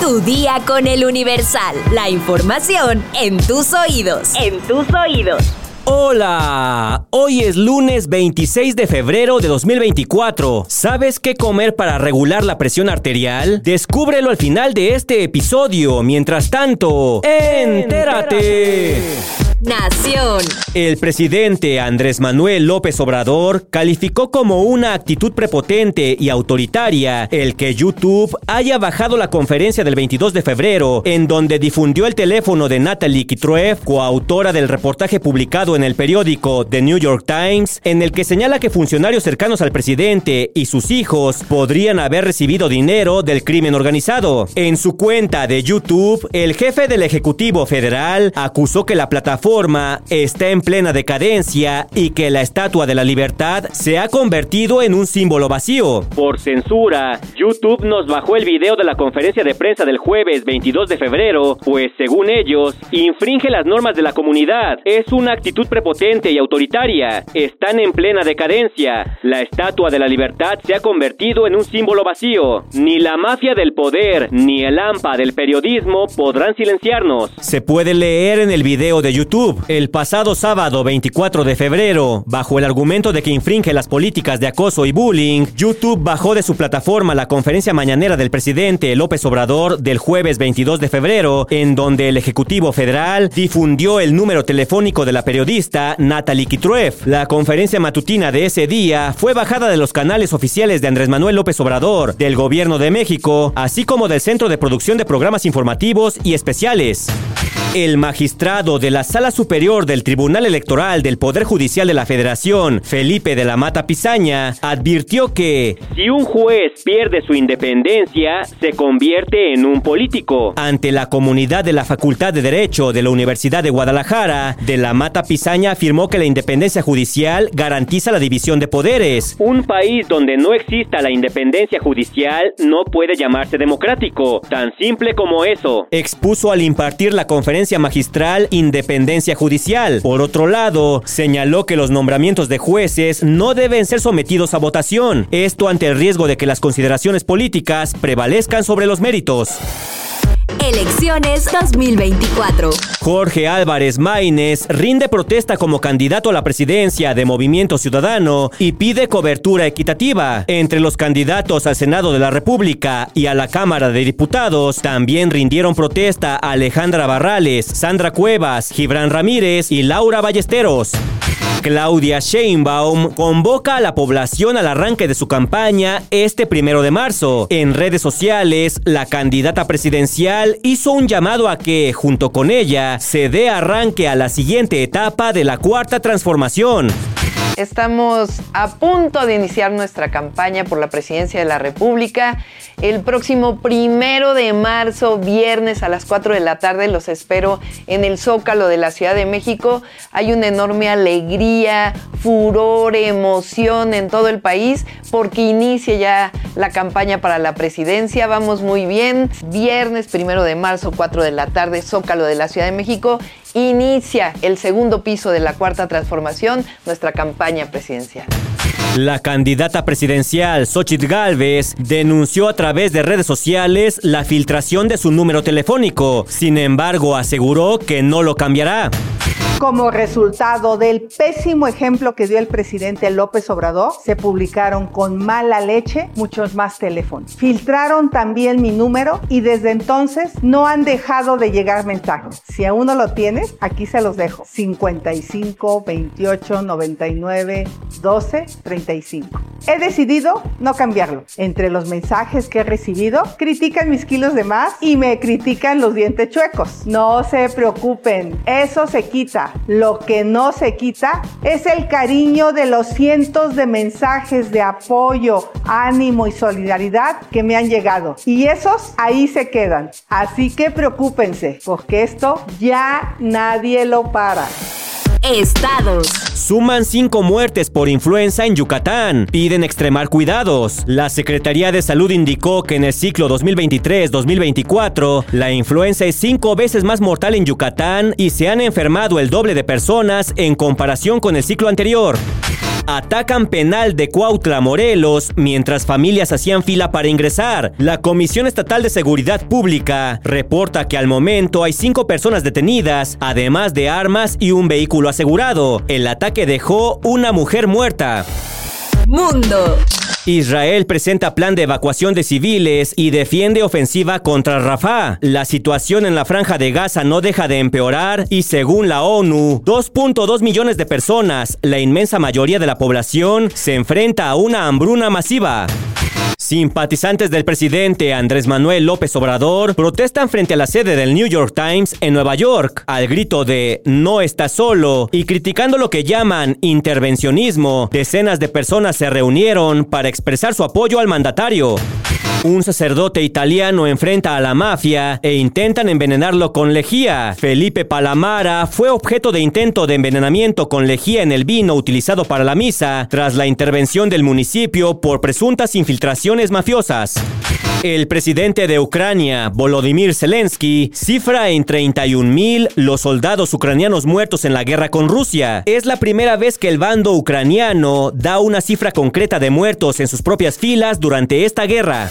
Tu día con el Universal. La información en tus oídos. En tus oídos. Hola, hoy es lunes 26 de febrero de 2024. ¿Sabes qué comer para regular la presión arterial? Descúbrelo al final de este episodio. Mientras tanto, entérate. Nación. El presidente Andrés Manuel López Obrador calificó como una actitud prepotente y autoritaria el que YouTube haya bajado la conferencia del 22 de febrero en donde difundió el teléfono de Natalie Kitruev, coautora del reportaje publicado en el periódico The New York Times, en el que señala que funcionarios cercanos al presidente y sus hijos podrían haber recibido dinero del crimen organizado. En su cuenta de YouTube, el jefe del Ejecutivo Federal acusó que la plataforma está en plena decadencia y que la Estatua de la Libertad se ha convertido en un símbolo vacío. Por censura, YouTube nos bajó el video de la conferencia de prensa del jueves 22 de febrero, pues según ellos, infringe las normas de la comunidad. Es una actitud prepotente y autoritaria. Están en plena decadencia. La Estatua de la Libertad se ha convertido en un símbolo vacío. Ni la mafia del poder ni el AMPA del periodismo podrán silenciarnos. Se puede leer en el video de YouTube el pasado sábado 24 de febrero, bajo el argumento de que infringe las políticas de acoso y bullying, YouTube bajó de su plataforma la conferencia mañanera del presidente López Obrador del jueves 22 de febrero, en donde el Ejecutivo Federal difundió el número telefónico de la periodista Natalie Kitruev. La conferencia matutina de ese día fue bajada de los canales oficiales de Andrés Manuel López Obrador, del Gobierno de México, así como del Centro de Producción de Programas Informativos y Especiales. El magistrado de la Sala Superior del Tribunal Electoral del Poder Judicial de la Federación, Felipe de la Mata Pizaña, advirtió que si un juez pierde su independencia, se convierte en un político. Ante la comunidad de la Facultad de Derecho de la Universidad de Guadalajara, de la Mata Pizaña afirmó que la independencia judicial garantiza la división de poderes. Un país donde no exista la independencia judicial no puede llamarse democrático, tan simple como eso. Expuso al impartir la conferencia magistral Independencia Judicial. Por otro lado, señaló que los nombramientos de jueces no deben ser sometidos a votación, esto ante el riesgo de que las consideraciones políticas prevalezcan sobre los méritos. Elecciones 2024. Jorge Álvarez Maínez rinde protesta como candidato a la presidencia de Movimiento Ciudadano y pide cobertura equitativa. Entre los candidatos al Senado de la República y a la Cámara de Diputados también rindieron protesta Alejandra Barrales, Sandra Cuevas, Gibran Ramírez y Laura Ballesteros. Claudia Sheinbaum convoca a la población al arranque de su campaña este primero de marzo. En redes sociales, la candidata presidencial hizo un llamado a que, junto con ella, se dé arranque a la siguiente etapa de la cuarta transformación. Estamos a punto de iniciar nuestra campaña por la presidencia de la República. El próximo primero de marzo, viernes a las 4 de la tarde, los espero en el Zócalo de la Ciudad de México. Hay una enorme alegría, furor, emoción en todo el país porque inicia ya la campaña para la presidencia. Vamos muy bien. Viernes primero de marzo, 4 de la tarde, Zócalo de la Ciudad de México inicia el segundo piso de la cuarta transformación, nuestra campaña presidencial. La candidata presidencial Xochitl Galvez denunció a través de redes sociales la filtración de su número telefónico. Sin embargo, aseguró que no lo cambiará. Como resultado del pésimo ejemplo que dio el presidente López Obrador, se publicaron con mala leche muchos más teléfonos. Filtraron también mi número y desde entonces no han dejado de llegar mensajes. Si aún no lo tienes, aquí se los dejo. 55 28 99 12 35. He decidido no cambiarlo. Entre los mensajes que he recibido, critican mis kilos de más y me critican los dientes chuecos. No se preocupen, eso se quita. Lo que no se quita es el cariño de los cientos de mensajes de apoyo, ánimo y solidaridad que me han llegado. Y esos ahí se quedan. Así que preocúpense, porque esto ya nadie lo para. Estados. Suman cinco muertes por influenza en Yucatán. Piden extremar cuidados. La Secretaría de Salud indicó que en el ciclo 2023-2024, la influenza es cinco veces más mortal en Yucatán y se han enfermado el doble de personas en comparación con el ciclo anterior. Atacan penal de Cuautla, Morelos, mientras familias hacían fila para ingresar. La Comisión Estatal de Seguridad Pública reporta que al momento hay cinco personas detenidas, además de armas y un vehículo asegurado. El ataque dejó una mujer muerta. Mundo. Israel presenta plan de evacuación de civiles y defiende ofensiva contra Rafah. La situación en la franja de Gaza no deja de empeorar y según la ONU, 2.2 millones de personas, la inmensa mayoría de la población, se enfrenta a una hambruna masiva. Simpatizantes del presidente Andrés Manuel López Obrador protestan frente a la sede del New York Times en Nueva York al grito de no está solo y criticando lo que llaman intervencionismo. Decenas de personas se reunieron para expresar su apoyo al mandatario. Un sacerdote italiano enfrenta a la mafia e intentan envenenarlo con lejía. Felipe Palamara fue objeto de intento de envenenamiento con lejía en el vino utilizado para la misa tras la intervención del municipio por presuntas infiltraciones mafiosas. El presidente de Ucrania, Volodymyr Zelensky, cifra en 31 mil los soldados ucranianos muertos en la guerra con Rusia. Es la primera vez que el bando ucraniano da una cifra concreta de muertos en sus propias filas durante esta guerra.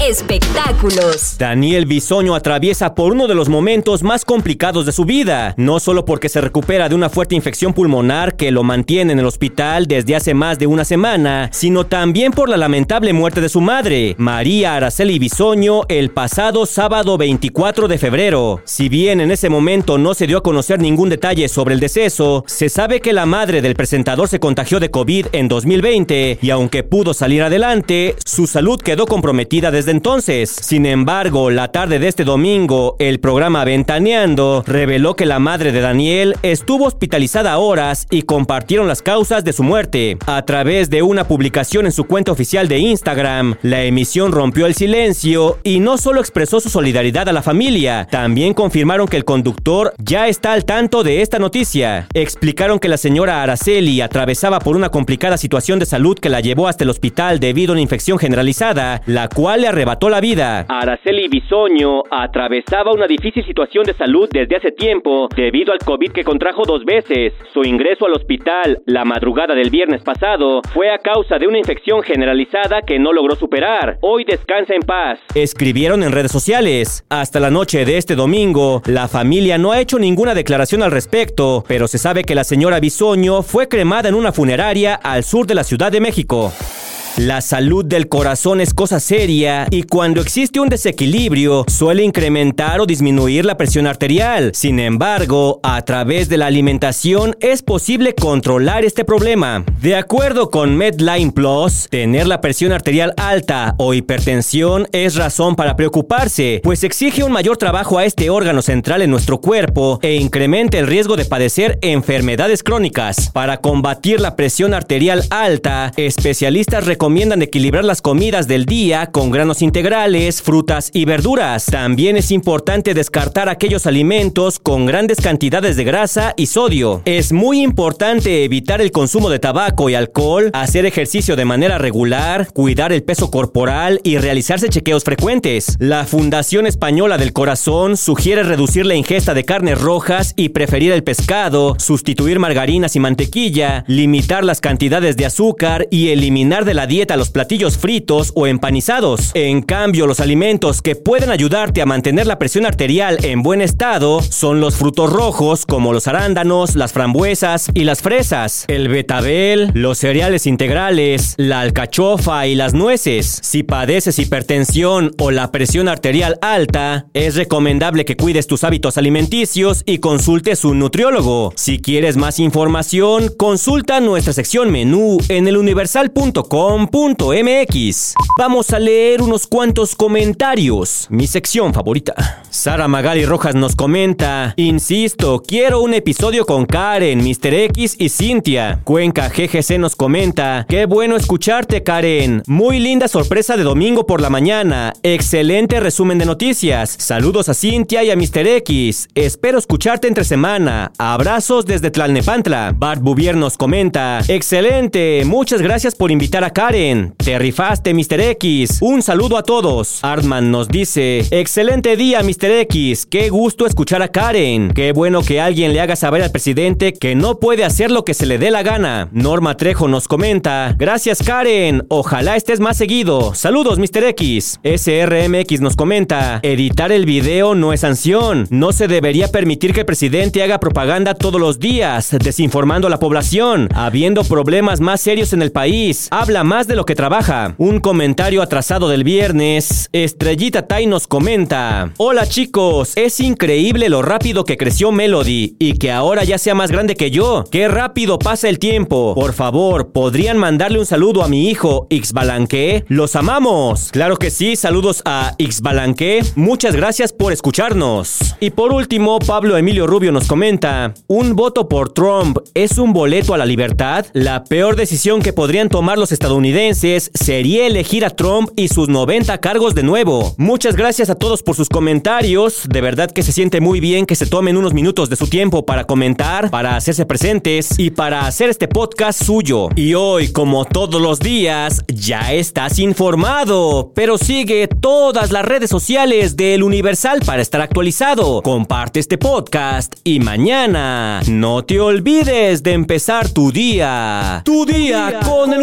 Espectáculos. Daniel Bisoño atraviesa por uno de los momentos más complicados de su vida, no solo porque se recupera de una fuerte infección pulmonar que lo mantiene en el hospital desde hace más de una semana, sino también por la lamentable muerte de su madre, María Araceli Bisoño, el pasado sábado 24 de febrero. Si bien en ese momento no se dio a conocer ningún detalle sobre el deceso, se sabe que la madre del presentador se contagió de COVID en 2020 y aunque pudo salir adelante, su salud quedó comprometida desde entonces. Sin embargo, la tarde de este domingo, el programa Ventaneando reveló que la madre de Daniel estuvo hospitalizada horas y compartieron las causas de su muerte. A través de una publicación en su cuenta oficial de Instagram, la emisión rompió el silencio y no solo expresó su solidaridad a la familia, también confirmaron que el conductor ya está al tanto de esta noticia. Explicaron que la señora Araceli atravesaba por una complicada situación de salud que la llevó hasta el hospital debido a una infección generalizada, la cual le arrebató la vida. Araceli Bisoño atravesaba una difícil situación de salud desde hace tiempo debido al COVID que contrajo dos veces. Su ingreso al hospital la madrugada del viernes pasado fue a causa de una infección generalizada que no logró superar. Hoy descansa en paz. Escribieron en redes sociales. Hasta la noche de este domingo, la familia no ha hecho ninguna declaración al respecto, pero se sabe que la señora Bisoño fue cremada en una funeraria al sur de la Ciudad de México. La salud del corazón es cosa seria y cuando existe un desequilibrio suele incrementar o disminuir la presión arterial. Sin embargo, a través de la alimentación es posible controlar este problema. De acuerdo con Medline Plus, tener la presión arterial alta o hipertensión es razón para preocuparse, pues exige un mayor trabajo a este órgano central en nuestro cuerpo e incrementa el riesgo de padecer enfermedades crónicas. Para combatir la presión arterial alta, especialistas recomiendan recomiendan equilibrar las comidas del día con granos integrales, frutas y verduras. También es importante descartar aquellos alimentos con grandes cantidades de grasa y sodio. Es muy importante evitar el consumo de tabaco y alcohol, hacer ejercicio de manera regular, cuidar el peso corporal y realizarse chequeos frecuentes. La Fundación Española del Corazón sugiere reducir la ingesta de carnes rojas y preferir el pescado, sustituir margarinas y mantequilla, limitar las cantidades de azúcar y eliminar de la dieta dieta los platillos fritos o empanizados. En cambio, los alimentos que pueden ayudarte a mantener la presión arterial en buen estado son los frutos rojos como los arándanos, las frambuesas y las fresas, el betabel, los cereales integrales, la alcachofa y las nueces. Si padeces hipertensión o la presión arterial alta, es recomendable que cuides tus hábitos alimenticios y consultes un nutriólogo. Si quieres más información, consulta nuestra sección menú en eluniversal.com MX. Vamos a leer unos cuantos comentarios. Mi sección favorita. Sara Magali Rojas nos comenta, insisto, quiero un episodio con Karen, Mr. X y Cintia. Cuenca GGC nos comenta, qué bueno escucharte Karen. Muy linda sorpresa de domingo por la mañana. Excelente resumen de noticias. Saludos a Cintia y a Mr. X. Espero escucharte entre semana. Abrazos desde Tlalnepantla. Bart Bouvier nos comenta, excelente. Muchas gracias por invitar a Karen. Karen. Te rifaste, Mr. X. Un saludo a todos. Artman nos dice, excelente día, Mr. X. Qué gusto escuchar a Karen. Qué bueno que alguien le haga saber al presidente que no puede hacer lo que se le dé la gana. Norma Trejo nos comenta, gracias Karen. Ojalá estés más seguido. Saludos, Mr. X. SRMX nos comenta, editar el video no es sanción. No se debería permitir que el presidente haga propaganda todos los días, desinformando a la población, habiendo problemas más serios en el país. Habla más de lo que trabaja. Un comentario atrasado del viernes. Estrellita Tai nos comenta, hola chicos, es increíble lo rápido que creció Melody y que ahora ya sea más grande que yo. Qué rápido pasa el tiempo. Por favor, ¿podrían mandarle un saludo a mi hijo Xbalanque? Los amamos. Claro que sí, saludos a Xbalanque. Muchas gracias por escucharnos. Y por último, Pablo Emilio Rubio nos comenta, ¿un voto por Trump es un boleto a la libertad? La peor decisión que podrían tomar los estadounidenses sería elegir a Trump y sus 90 cargos de nuevo. Muchas gracias a todos por sus comentarios. De verdad que se siente muy bien que se tomen unos minutos de su tiempo para comentar, para hacerse presentes y para hacer este podcast suyo. Y hoy, como todos los días, ya estás informado, pero sigue todas las redes sociales del Universal para estar actualizado. Comparte este podcast y mañana no te olvides de empezar tu día. Tu día, con, el